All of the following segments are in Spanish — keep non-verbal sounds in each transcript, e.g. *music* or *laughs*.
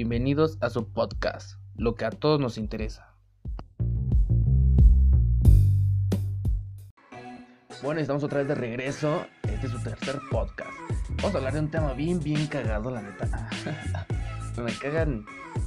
Bienvenidos a su podcast, lo que a todos nos interesa. Bueno, estamos otra vez de regreso. Este es su tercer podcast. Vamos a hablar de un tema bien, bien cagado, la neta. *laughs* me cagan.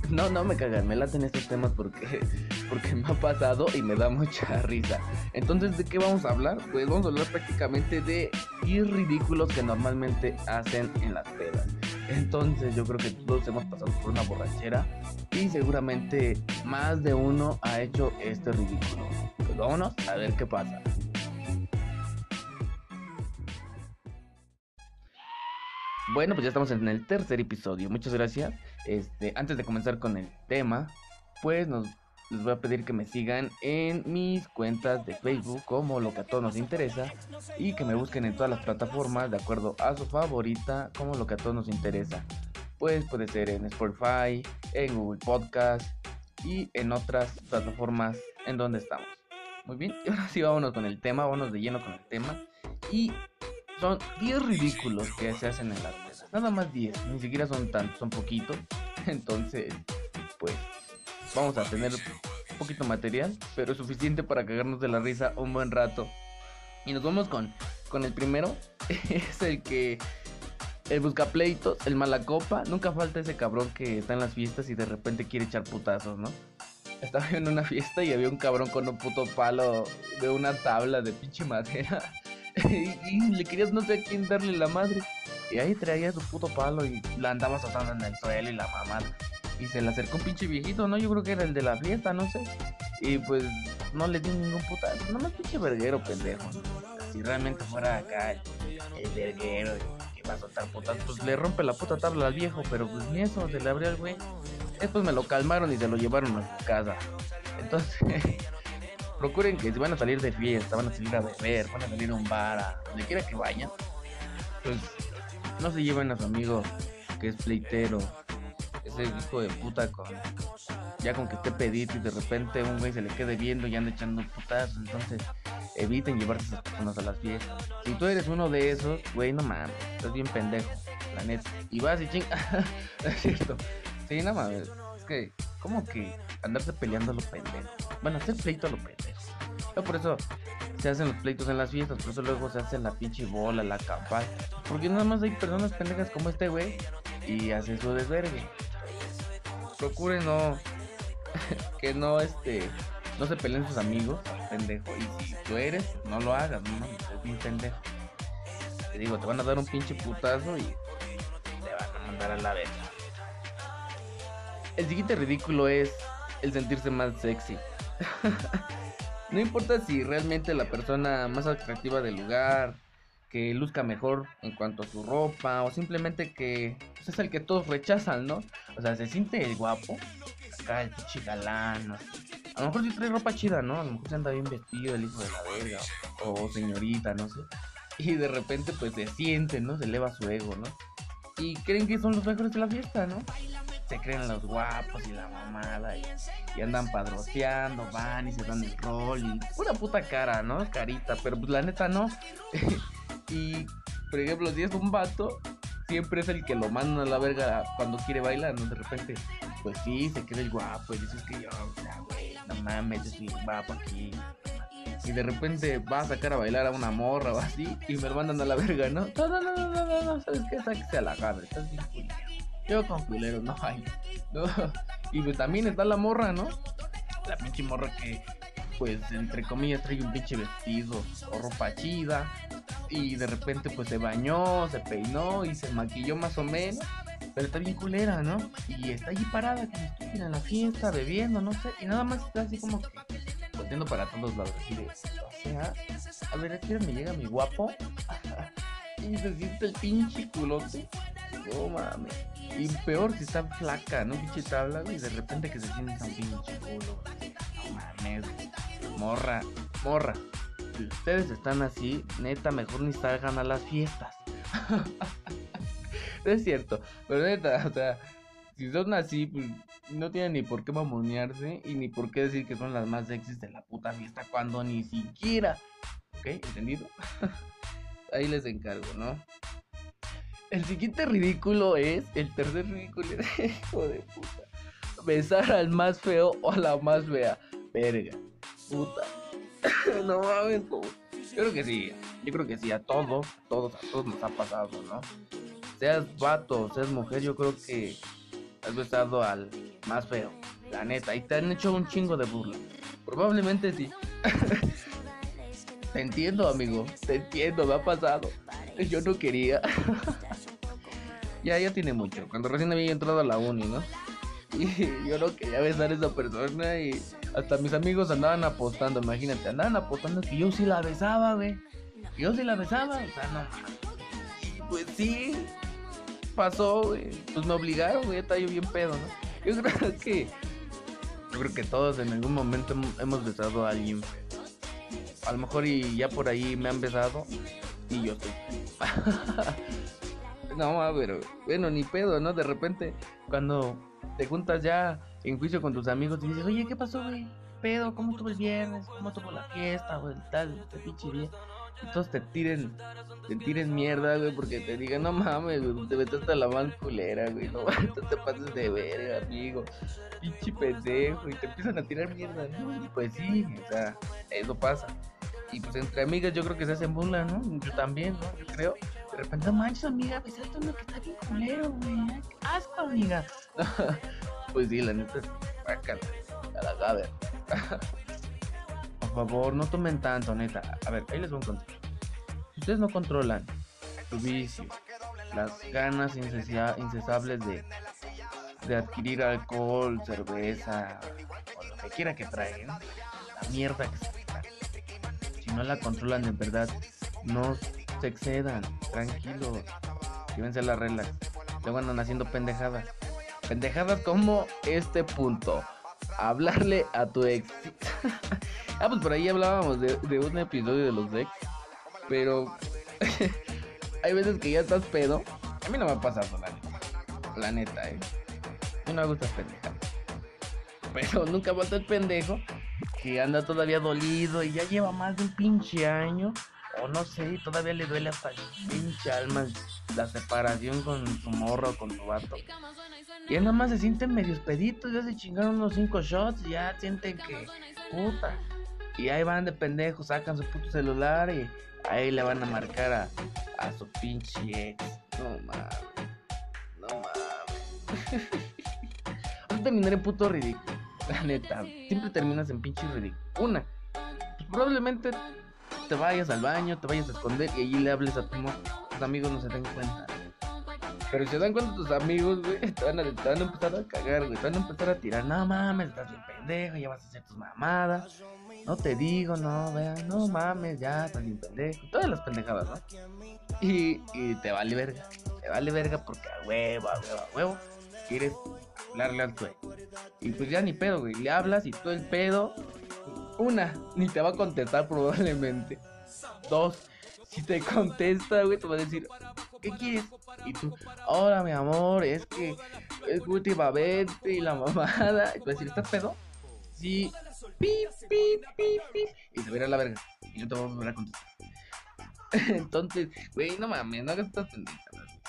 No, no me cagan, me laten estos temas porque, *laughs* porque me ha pasado y me da mucha risa. Entonces, ¿de qué vamos a hablar? Pues vamos a hablar prácticamente de ir ridículos que normalmente hacen en las pedas. Entonces yo creo que todos hemos pasado por una borrachera y seguramente más de uno ha hecho este ridículo. Pues vámonos a ver qué pasa. Bueno, pues ya estamos en el tercer episodio. Muchas gracias. Este, antes de comenzar con el tema, pues nos les voy a pedir que me sigan en mis cuentas de Facebook como lo que a todos nos interesa y que me busquen en todas las plataformas de acuerdo a su favorita como lo que a todos nos interesa. Pues puede ser en Spotify, en Google Podcast y en otras plataformas en donde estamos. Muy bien, y *laughs* ahora sí vámonos con el tema, vámonos de lleno con el tema. Y son 10 ridículos que se hacen en las mesas. Nada más 10, ni siquiera son tantos, son poquitos. *laughs* Entonces, pues vamos a tener un poquito material, pero suficiente para cagarnos de la risa un buen rato. Y nos vamos con, con el primero. *laughs* es el que. El buscapleitos, el malacopa. Nunca falta ese cabrón que está en las fiestas y de repente quiere echar putazos, ¿no? Estaba en una fiesta y había un cabrón con un puto palo de una tabla de pinche madera. *laughs* y, le querías no sé a quién darle la madre. Y ahí traía su puto palo y la andaba azotando en el suelo y la mamá y se le acercó un pinche viejito, ¿no? Yo creo que era el de la fiesta, no sé. Y pues no le di ningún putazo, nomás pinche verguero, pendejo. Si realmente fuera acá el, verguero que va a soltar putas, pues le rompe la puta tabla al viejo, pero pues ni eso, se le abrió el güey. Después me lo calmaron y se lo llevaron a su casa. Entonces, *laughs* procuren que si van a salir de fiesta, van a salir a beber, van a salir a un bar, a donde quiera que vayan, pues no se lleven a su amigo que es pleitero, ese hijo de puta con ya con que esté pedito y de repente un güey se le quede viendo y anda echando putazos, entonces eviten llevarse esas personas a las fiestas. Si tú eres uno de esos, güey, no mames, estás bien pendejo, la neta. Y vas y ching, *laughs* es cierto. Sí, no mames, es que, como que andarse peleando a los pendejos. Bueno, hacer pleito a los pendejos. Yo por eso se hacen los pleitos en las fiestas, por eso luego se hace la pinche bola, la campal. Porque nada más hay personas pendejas como este güey y hacen su desvergue procure no *laughs* que no este no se peleen sus amigos, pendejo. Y si tú eres, no lo hagas, no, es bien pendejo. Te digo, te van a dar un pinche putazo y te van a mandar a la vez. El siguiente ridículo es el sentirse más sexy. *laughs* no importa si realmente la persona más atractiva del lugar, que luzca mejor en cuanto a su ropa, o simplemente que pues, es el que todos rechazan, ¿no? O sea, se siente el guapo, acá el pinche A lo mejor si trae ropa chida, ¿no? A lo mejor se anda bien vestido el hijo de la verga, o, señorita, no sé. Y de repente, pues se siente, ¿no? Se eleva su ego, ¿no? Y creen que son los mejores de la fiesta, ¿no? Se creen los guapos y la mamada y, andan padroteando, van y se dan el rol y pura puta cara, ¿no? Carita, pero pues la neta no. *laughs* y, por ejemplo, si es un vato, siempre es el que lo mandan a la verga cuando quiere bailar, ¿no? De repente, pues sí, se queda el guapo y dices que yo, o güey, no mames, soy guapo aquí. Y de repente va a sacar a bailar a una morra o así y me lo mandan a la verga, ¿no? No, no, no, no, no, no, ¿sabes qué? Sáquese a la gana, estás bien culero. Yo con culero, no hay. No. *laughs* Y pues también está la morra, ¿no? La pinche morra que, pues, entre comillas, trae un pinche vestido o ropa chida y de repente pues se bañó, se peinó y se maquilló más o menos. Pero está bien culera, ¿no? Y está allí parada como estúpida en la fiesta, bebiendo, no sé. Y nada más está así como que volteando para todos lados. Así de, o sea, a ver, aquí me llega mi guapo. *laughs* y se siente el pinche culote. No mames. Y peor si está flaca, ¿no? Pinche tabla, y de repente que se siente un pinche culo. No mames. Morra, morra si ustedes están así, neta, mejor ni salgan a las fiestas. *laughs* es cierto, pero neta, o sea, si son así, pues no tienen ni por qué mamonearse y ni por qué decir que son las más sexys de la puta fiesta cuando ni siquiera. ¿Ok? ¿Entendido? *laughs* Ahí les encargo, ¿no? El siguiente ridículo es. El tercer ridículo es. *laughs* Hijo de puta. Besar al más feo o a la más fea. Verga. Puta. *coughs* no mames, Yo creo que sí. Yo creo que sí. A todos, a todos, a todos nos ha pasado, ¿no? Seas vato, seas mujer, yo creo que has besado al más feo. La neta. Y te han hecho un chingo de burla. Probablemente sí. *laughs* te entiendo, amigo. Te entiendo, me ha pasado. Yo no quería. *laughs* ya, ya tiene mucho. Cuando recién había entrado a la uni, ¿no? *laughs* Y yo no quería besar a esa persona y hasta mis amigos andaban apostando, imagínate, andaban apostando que yo sí la besaba, güey. Yo sí la besaba, o sea, no. Pues sí, pasó, güey. Pues me obligaron, güey, estaba yo bien pedo, ¿no? Yo *laughs* creo que. Yo creo que todos en algún momento hemos besado a alguien. A lo mejor y ya por ahí me han besado y yo estoy. *laughs* no, pero bueno, ni pedo, ¿no? De repente, cuando te juntas ya en juicio con tus amigos y dices, oye, ¿qué pasó, güey? pedo? ¿Cómo estuvo el viernes? ¿Cómo estuvo la fiesta, güey? Tal, te pinche. Y todos te tiren, te tiren mierda, güey, porque te digan, no mames, te metes hasta la mal culera, güey, *laughs* no te pases de verga, amigo, pinche pendejo, y te empiezan a tirar mierda, ¿no? Y pues sí, o sea, eso pasa. Y pues entre amigas yo creo que se hacen burla, ¿no? Yo también, ¿no? Yo creo. De repente, no manches, amiga, besaste uno que está bien culero, güey. Asco, amiga. *laughs* pues sí, la neta es a la gaber. Por favor, no tomen tanto, neta. A ver, ahí les voy a contar. Si ustedes no controlan su vicio, las ganas incesables de, de adquirir alcohol, cerveza, o lo que quiera que traigan, la mierda que se no la controlan en verdad, no excedan, tranquilos, llévense la regla, luego andan haciendo pendejadas. Pendejadas como este punto. Hablarle a tu ex. *laughs* ah, pues por ahí hablábamos de, un episodio de los ex. Pero *laughs* hay veces que ya estás pedo. A mí no me ha pasado la neta. La neta, eh. No me gusta pendejar. Pero *laughs* nunca falta el pendejo que anda todavía dolido y ya lleva más de un pinche año. O no sé, todavía le duele hasta pinche alma la separación con su morro o con su vato. Y él nada más se siente medio peditos, ya se chingaron unos cinco shots y ya sienten que puta. Y ahí van de pendejos, sacan su puto celular y ahí le van a marcar a, a su pinche ex. No mames. No mames. *laughs* Vamos a terminar en puto ridículo. La neta, siempre terminas en pinche ridículo. Una, pues probablemente te vayas al baño, te vayas a esconder y allí le hables a tu Tus amigos no se den cuenta. Pero si se dan cuenta tus amigos, güey, *laughs* te van, a, empezar a cagar, güey. Te van a empezar a tirar. No mames, estás bien pendejo, ya vas a hacer tus mamadas. No te digo, no, vean, no mames, ya estás bien pendejo. Todas las pendejadas, ¿no? Y, y te vale verga. Te vale verga porque a huevo, a huevo, a huevo. Quieres hablarle al tuyo. Y pues ya ni pedo, güey. Le hablas y todo el pedo. Una, ni te va a contestar probablemente. Dos, si te contesta, güey, te va a decir, ¿qué quieres? Y tú, hola, mi amor, es que es últimamente y la mamada. Y tú vas a decir, ¿estás pedo? Sí. Pi, pi, pi, pi. Y se verá la verga. Y yo te voy a volver a contestar. *laughs* Entonces, güey, no mames, no hagas estas pendejas.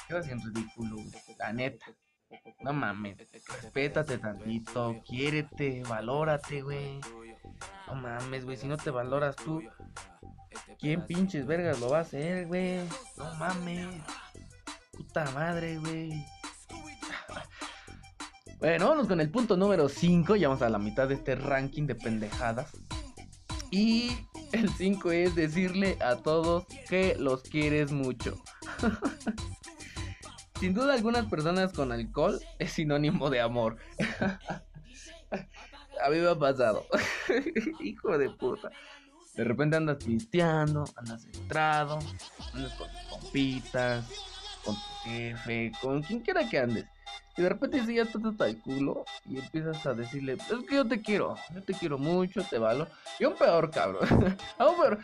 Quedas en ridículo, La neta. No mames, respétate tantito, quiérete, valórate, güey. No mames, güey, si no te valoras tú, ¿quién pinches vergas lo va a hacer, güey? No mames. Puta madre, güey. *laughs* Bueno, vamos con el punto número 5. Ya vamos a la mitad de este ranking de pendejadas. Y el 5 es decirle a todos que los quieres mucho. *laughs* Sin duda algunas personas con alcohol es sinónimo de amor. *laughs* A mí me ha pasado. *laughs* Hijo de puta. De repente andas pisteando, andas centrado, andas con tus compitas, con tu jefe, con quien quiera que andes. Y de repente si ya estás hasta el culo y empiezas a decirle, es que yo te quiero, yo te quiero mucho, te valo. Y un peor, cabrón. *laughs* Aún peor.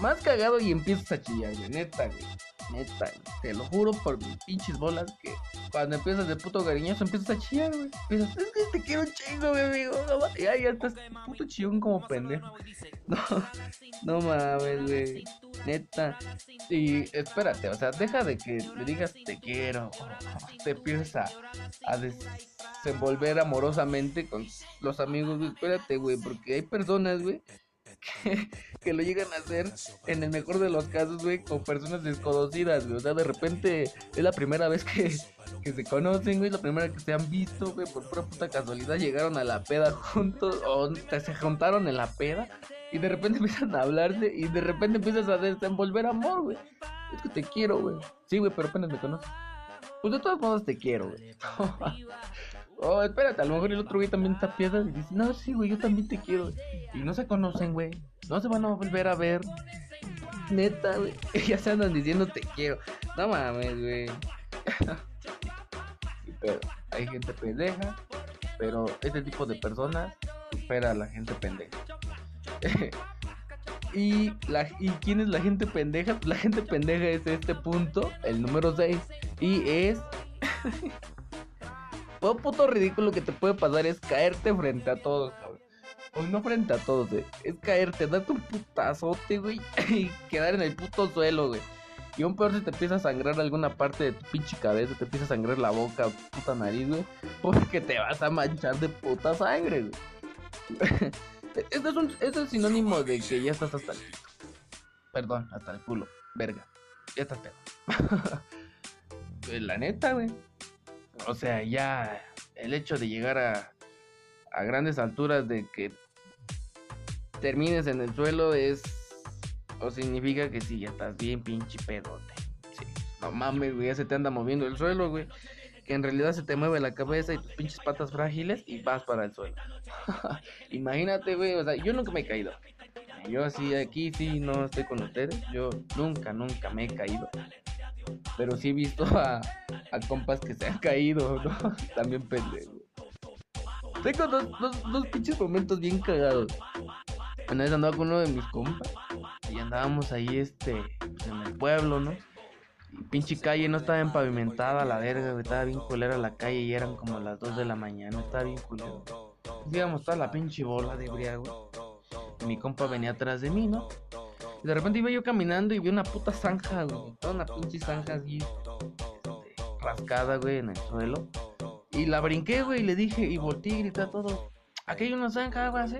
Más cagado y empiezas a chillar, güey. Neta, güey. Neta, Te lo juro por mis pinches bolas que cuando empiezas de puto cariñoso empiezas a chillar, güey. Empiezas, es que te quiero un chingo, mi amigo. No, ya, ya estás puto chillón como pendejo. *laughs* No, no mames, güey. Neta. Y espérate, o sea, deja de que le digas te quiero. Te empiezas a, desenvolver amorosamente con los amigos, güey. Espérate, güey, porque hay personas, güey, *laughs* que, lo llegan a hacer en el mejor de los casos, güey, con personas desconocidas, güey. O sea, de repente es la primera vez que, que se conocen, güey, la primera que se han visto, güey, por pura puta casualidad llegaron a la peda juntos o se juntaron en la peda y de repente *laughs* empiezan a hablarse y de repente empiezas a desenvolver amor, güey. Es que te quiero, güey. Sí, güey, pero apenas me conoces. Pues de todos modos te quiero, güey. *laughs* Oh, espérate, a lo mejor el otro güey también está piedra y dice, no, sí, güey, yo también te quiero. Y no se conocen, güey. No se van a volver a ver. Neta, güey. *laughs* Ya se andan diciendo te quiero. No mames, güey. pero hay gente pendeja. Pero este tipo de personas supera a la gente pendeja. *laughs* y, la, ¿Y quién es la gente pendeja? la gente pendeja es este punto, el número 6. Y es *laughs* todo puto ridículo que te puede pasar es caerte frente a todos, cabrón. O no frente a todos, güey. Es caerte, darte un putazote, güey. *laughs* Y quedar en el puto suelo, güey. Y aún peor si te empieza a sangrar alguna parte de tu pinche cabeza, te empieza a sangrar la boca, puta nariz, güey. *laughs* Porque te vas a manchar de puta sangre, güey. *laughs* Esto es, un, esto es sinónimo de que ya estás hasta el pito. Perdón, hasta el culo. Verga. Ya estás pedo. la neta, güey. O sea, ya el hecho de llegar a, a grandes alturas de que termines en el suelo es o significa que sí, ya estás bien pinche pedote. Sí. No mames, güey, ya se te anda moviendo el suelo, güey. Que en realidad se te mueve la cabeza y tus pinches patas frágiles y vas para el suelo. *laughs* Imagínate, güey, o sea, yo nunca me he caído. Yo así aquí sí no estoy con ustedes. Yo nunca, nunca me he caído. Pero sí he visto a, a compas que se han caído, ¿no? *laughs* También pendejo. Tengo dos, dos, pinches momentos bien cagados. Una vez andaba con uno de mis compas y andábamos ahí, este, pues, en el pueblo, ¿no? Pinche calle no estaba empavimentada, la verga, Estaba bien culera la calle y eran como las 2 de la mañana, estaba bien culera. Íbamos toda la pinche bola de briago. Mi compa venía atrás de mí, ¿no? De repente iba yo caminando y vi una puta zanja, güey. Toda una pinche zanja así. Este, rascada, güey, en el suelo. Y la brinqué, güey, y le dije, y volteé y grité a todos. Aquí hay una zanja, güey, ¿sí?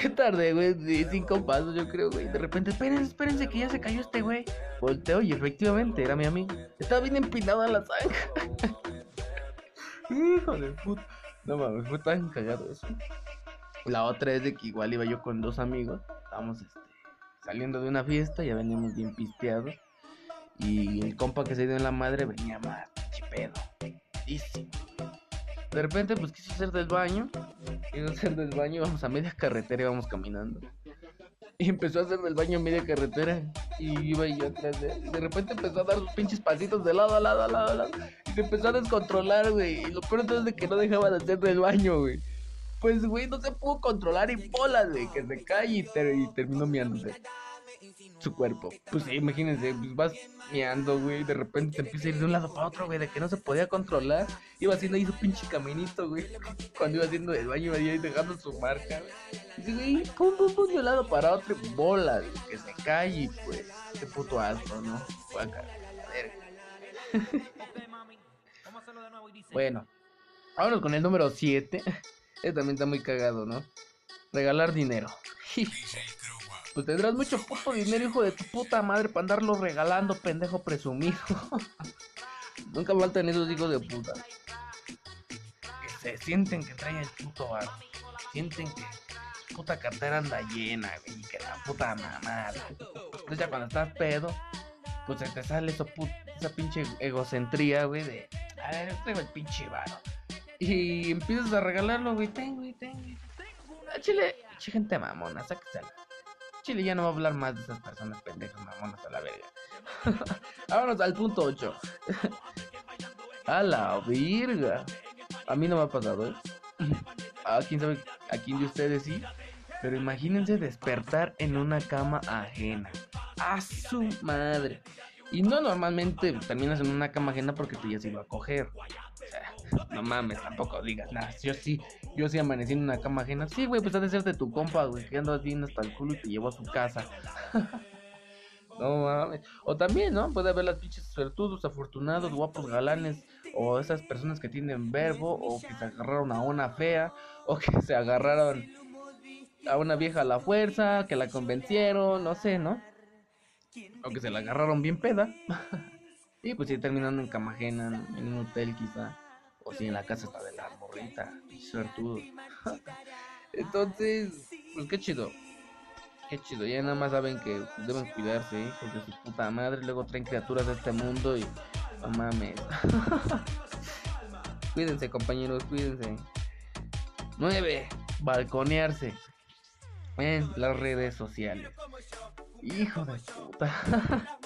Qué tarde, güey, cinco pasos, yo creo, güey. De repente, espérense, espérense que ya se cayó este güey. Volteo y efectivamente era mi amigo. Estaba bien empinada la zanja. *laughs* Hijo de puta. No mames, fue tan cagado eso. La otra es de que igual iba yo con dos amigos. Estábamos este, saliendo de una fiesta, ya veníamos bien pisteados. Y el compa que se dio en la madre venía más chipedo. De repente, pues quise hacer del baño. Y hacer del baño, vamos a media carretera y vamos caminando. Y empezó a hacer del baño a media carretera. Y iba yo atrás de él. De repente empezó a dar sus pinches pasitos de lado a lado, a lado, a lado. Y se empezó a descontrolar, güey. Y lo peor es de que no dejaba de hacer del baño, güey. Pues, güey, no se pudo controlar y bolas, güey, que se cae y, y terminó miándose su cuerpo. Pues sí, imagínense, pues vas miando, güey, de repente te empieza a ir de un lado para otro, güey, de que no se podía controlar. Iba haciendo ahí su pinche caminito, güey. *laughs* Cuando iba haciendo el baño, iba ahí dejando su marca, güey. Y güey, pum, pum, pum, de un lado para otro, bola, güey, que se cae y pues, qué puto asco, ¿no? bueno, vámonos con el número 7. Este también está muy cagado, ¿no? Regalar dinero. *laughs* pues tendrás mucho puto dinero, hijo de tu puta madre, para andarlo regalando, pendejo presumido. *laughs* Nunca faltan esos hijos de puta. Que se sienten que traen el puto bar. Sienten que puta cartera anda llena, güey, que la puta mamada. Entonces ya cuando estás pedo, pues se te sale eso, esa pinche egocentría, güey, de, a ver, traigo el pinche varo. Y empiezas a regalarlo, güey, tengo, güey, tengo. Ah, chile, gente mamona, sáquesela. Chile ya no va a hablar más de esas personas pendejas mamonas a la verga. *laughs* Vámonos al punto 8. *laughs* a la virga. A mí no me ha pasado, ¿eh? *clears throat* A quién sabe, a quién de ustedes sí. Pero imagínense despertar en una cama ajena. A su madre. Y no normalmente terminas en una cama ajena porque tú ya se iba a coger. No mames, tampoco digas nada. Yo sí, yo sí amanecí en una cama ajena. Sí, güey, pues ha de ser de tu compa, güey, que andas bien hasta el culo y te llevó a su casa. *laughs* no mames. O también, ¿no? Puede haber las pinches suertudos, afortunados, guapos, galanes. O esas personas que tienen verbo. O que se agarraron a una fea. O que se agarraron a una vieja a la fuerza. Que la convencieron. No sé, ¿no? O que se la agarraron bien peda. *laughs* y pues si terminando en cama ajena, en un hotel quizá. Si en la casa está de la morrita. Suertudo. *laughs* Entonces, pues qué chido. Qué chido. Ya nada más saben que deben cuidarse, hijos de su puta madre. Luego traen criaturas de este mundo y. No mames. *laughs* cuídense, compañeros, cuídense. 9. Balconearse en las redes sociales. Hijo de puta. *laughs*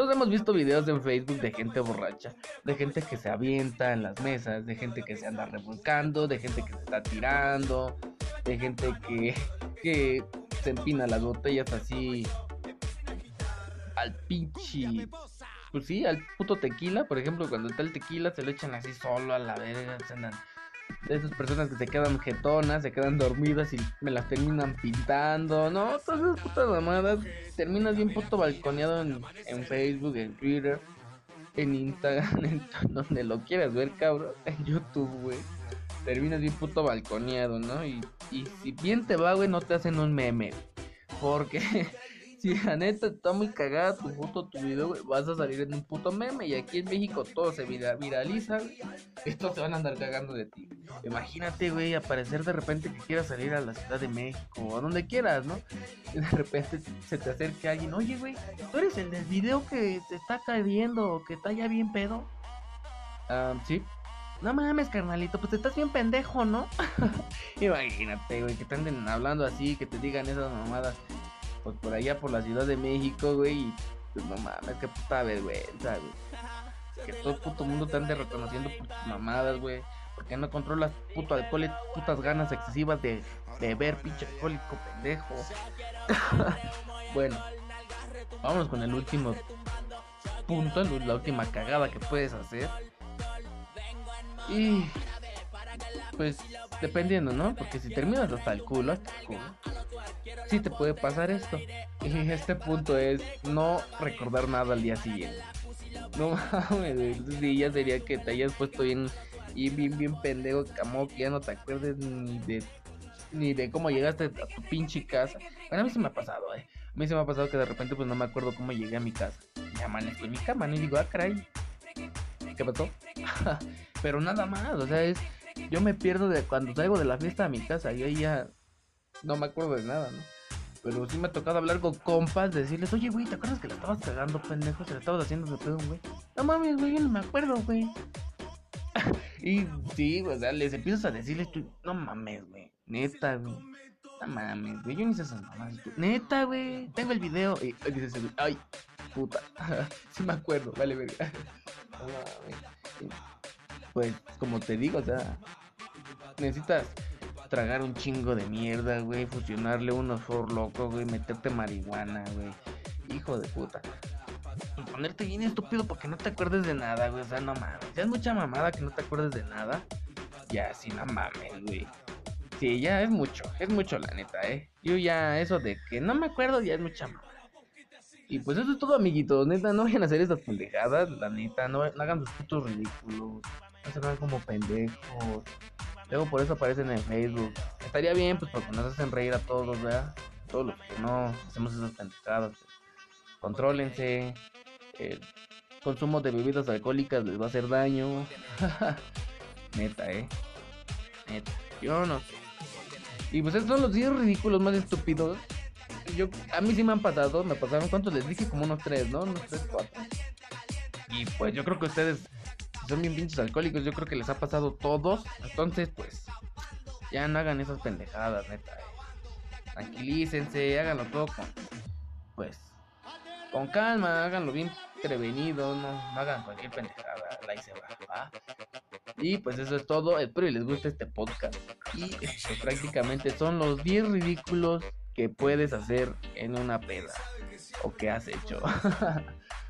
Todos hemos visto videos en Facebook de gente borracha, de gente que se avienta en las mesas, de gente que se anda revolcando, de gente que se está tirando, de gente que, que se empina las botellas así al pinche. Pues sí, al puto tequila, por ejemplo, cuando está el tequila se lo echan así solo a la verga, se andan de esas personas que se quedan jetonas, se quedan dormidas y me las terminan pintando. No, todas esas putas mamadas. Terminas bien puto balconeado en, Facebook, en Twitter, en Instagram, *laughs* en donde lo quieras ver, cabrón. En YouTube, güey. Terminas bien puto balconeado, ¿no? Y, y si bien te va, güey, no te hacen un meme. Porque *laughs* *laughs* si la neta está muy cagada tu foto, tu video, vas a salir en un puto meme. Y aquí en México todo se viraliza, Estos se van a andar cagando de ti. Imagínate, güey, aparecer de repente que quieras salir a la Ciudad de México o a donde quieras, ¿no? Y de repente se te acerque alguien, oye, güey, ¿tú eres el del video que te está cayendo o que está ya bien pedo? Ah, sí. No mames, carnalito, pues te estás bien pendejo, ¿no? *laughs* Imagínate, güey, que te anden hablando así, que te digan esas mamadas pues por allá por la Ciudad de México, güey, y pues no mames, qué puta vergüenza, güey. Que todo el puto mundo te ande reconociendo por tus mamadas, güey. Porque no controlas puto alcohol y putas ganas excesivas de beber, pinche alcohólico pendejo. *laughs* bueno, vámonos con el último punto, la última cagada que puedes hacer. Y pues dependiendo, ¿no? Porque si terminas hasta el culo, hasta el culo, sí te puede pasar esto. *laughs* Y este punto es no recordar nada al día siguiente. No mames, sí, ya sería que te hayas puesto bien, y bien, bien pendejo, camo, que ya no te acuerdes ni de ni de cómo llegaste a tu pinche casa. Bueno, a mí se me ha pasado, eh. A mí se me ha pasado que de repente pues no me acuerdo cómo llegué a mi casa. Y amanezco en mi cama, ¿no? Y digo, ah, caray. ¿Qué pasó? *laughs* Pero nada más, o sea, es yo me pierdo de cuando salgo de la fiesta a mi casa y ahí ya no me acuerdo de nada, ¿no? Pero sí me ha tocado hablar con compas, decirles, oye, güey, ¿te acuerdas que la estabas cagando, pendejo? Se la estabas haciendo de pedo, güey. No mames, güey, yo no me acuerdo, güey. *laughs* y sí, o sea, les empiezas a decirles, tú, no mames, güey, neta, güey. No mames, güey, yo ni sé esas mamás. Neta, güey, tengo el video. Y dices, ay, puta. *laughs* sí me acuerdo, vale, verga. *laughs* No mames pues como te digo, o sea, necesitas tragar un chingo de mierda, güey, fusionarle unos for loco, güey, meterte marihuana, güey. Hijo de puta. Y ponerte bien estúpido porque no te acuerdes de nada, güey. O sea, no mames. Ya es mucha mamada que no te acuerdes de nada. Ya, sí, no mames, güey. Sí, ya es mucho, es mucho la neta, eh. Yo ya, eso de que no me acuerdo, ya es mucha mamada. Y pues eso es todo, amiguitos. Neta, no vayan a hacer estas pendejadas, la neta. No, no hagan sus putos ridículos vean como pendejos. Luego por eso aparecen en Facebook. Estaría bien, pues porque nos hacen reír a todos, ¿verdad? Todos los que no hacemos esas pendejadas. Pues, contrólense. El consumo de bebidas alcohólicas les va a hacer daño. *laughs* Neta, eh. Neta. Yo no sé. Y pues estos son los 10 ridículos más estúpidos. Yo, a mí sí me han pasado, me pasaron, ¿cuántos les dije? Como unos 3, ¿no? Unos 3, 4. Y pues yo creo que ustedes son bien pinches alcohólicos, yo creo que les ha pasado todos. Entonces, pues, ya no hagan esas pendejadas, neta. Eh. Tranquilícense, háganlo todo con, pues, con calma, háganlo bien prevenido, no, no hagan cualquier pendejada, la se va, Y pues eso es todo, espero que les guste este podcast. Y pues, prácticamente son los 10 ridículos que puedes hacer en una peda o que has hecho. *laughs*